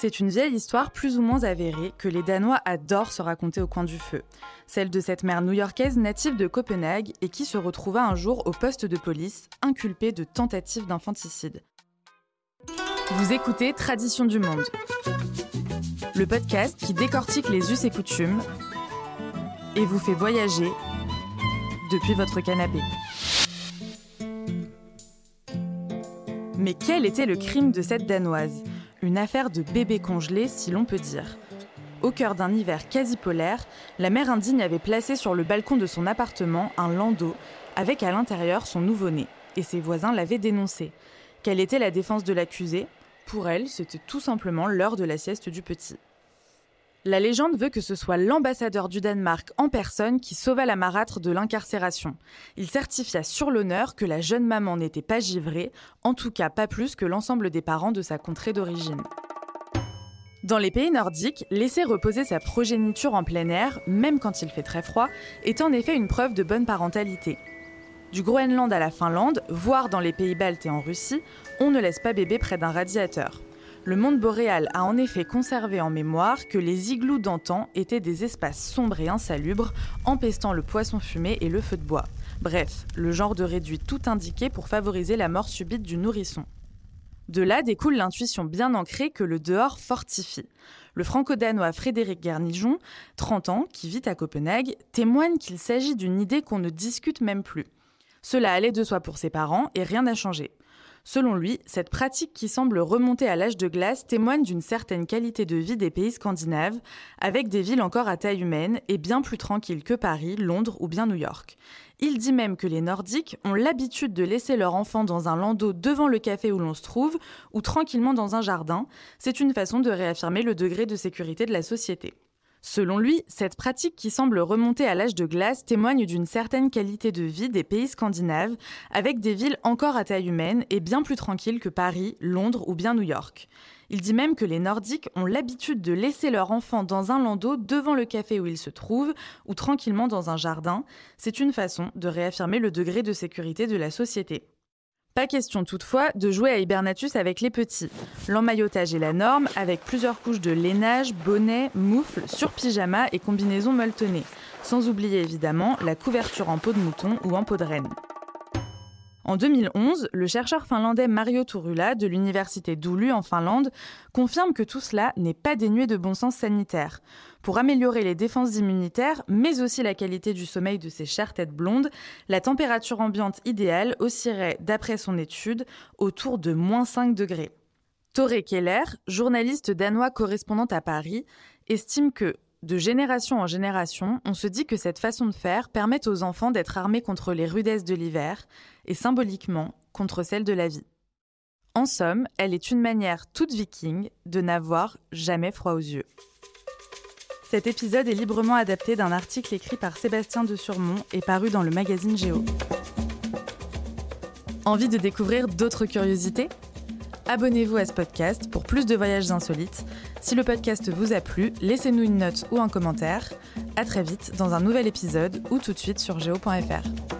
C'est une vieille histoire plus ou moins avérée que les Danois adorent se raconter au coin du feu. Celle de cette mère new-yorkaise native de Copenhague et qui se retrouva un jour au poste de police inculpée de tentative d'infanticide. Vous écoutez Tradition du Monde, le podcast qui décortique les us et coutumes et vous fait voyager depuis votre canapé. Mais quel était le crime de cette Danoise? Une affaire de bébé congelé, si l'on peut dire. Au cœur d'un hiver quasi polaire, la mère indigne avait placé sur le balcon de son appartement un landau avec à l'intérieur son nouveau-né, et ses voisins l'avaient dénoncé. Quelle était la défense de l'accusé? Pour elle, c'était tout simplement l'heure de la sieste du petit. La légende veut que ce soit l'ambassadeur du Danemark en personne qui sauva la marâtre de l'incarcération. Il certifia sur l'honneur que la jeune maman n'était pas givrée, en tout cas pas plus que l'ensemble des parents de sa contrée d'origine. Dans les pays nordiques, laisser reposer sa progéniture en plein air, même quand il fait très froid, est en effet une preuve de bonne parentalité. Du Groenland à la Finlande, voire dans les pays baltes et en Russie, on ne laisse pas bébé près d'un radiateur. Le monde boréal a en effet conservé en mémoire que les igloos d'antan étaient des espaces sombres et insalubres, empestant le poisson fumé et le feu de bois. Bref, le genre de réduit tout indiqué pour favoriser la mort subite du nourrisson. De là découle l'intuition bien ancrée que le dehors fortifie. Le franco-danois Frédéric Garnijon, 30 ans, qui vit à Copenhague, témoigne qu'il s'agit d'une idée qu'on ne discute même plus. Cela allait de soi pour ses parents et rien n'a changé. Selon lui, cette pratique qui semble remonter à l'âge de glace témoigne d'une certaine qualité de vie des pays scandinaves, avec des villes encore à taille humaine et bien plus tranquilles que Paris, Londres ou bien New York. Il dit même que les Nordiques ont l'habitude de laisser leur enfant dans un landau devant le café où l'on se trouve, ou tranquillement dans un jardin. C'est une façon de réaffirmer le degré de sécurité de la société. Selon lui, cette pratique qui semble remonter à l'âge de glace témoigne d'une certaine qualité de vie des pays scandinaves, avec des villes encore à taille humaine et bien plus tranquilles que Paris, Londres ou bien New York. Il dit même que les Nordiques ont l'habitude de laisser leur enfant dans un landau devant le café où il se trouve ou tranquillement dans un jardin. C'est une façon de réaffirmer le degré de sécurité de la société. Pas question toutefois de jouer à hibernatus avec les petits. L'emmaillotage est la norme avec plusieurs couches de lainage, bonnet, moufle, sur-pyjama et combinaisons molletonnées. Sans oublier évidemment la couverture en peau de mouton ou en peau de renne. En 2011, le chercheur finlandais Mario Turula de l'université d'Oulu en Finlande confirme que tout cela n'est pas dénué de bon sens sanitaire. Pour améliorer les défenses immunitaires, mais aussi la qualité du sommeil de ces chères têtes blondes, la température ambiante idéale oscillerait, d'après son étude, autour de moins 5 degrés. Tore Keller, journaliste danois correspondant à Paris, estime que de génération en génération, on se dit que cette façon de faire permet aux enfants d'être armés contre les rudesses de l'hiver et symboliquement contre celles de la vie. En somme, elle est une manière toute viking de n'avoir jamais froid aux yeux. Cet épisode est librement adapté d'un article écrit par Sébastien de Surmont et paru dans le magazine Géo. Envie de découvrir d'autres curiosités? Abonnez-vous à ce podcast pour plus de voyages insolites. Si le podcast vous a plu, laissez-nous une note ou un commentaire. À très vite dans un nouvel épisode ou tout de suite sur geo.fr.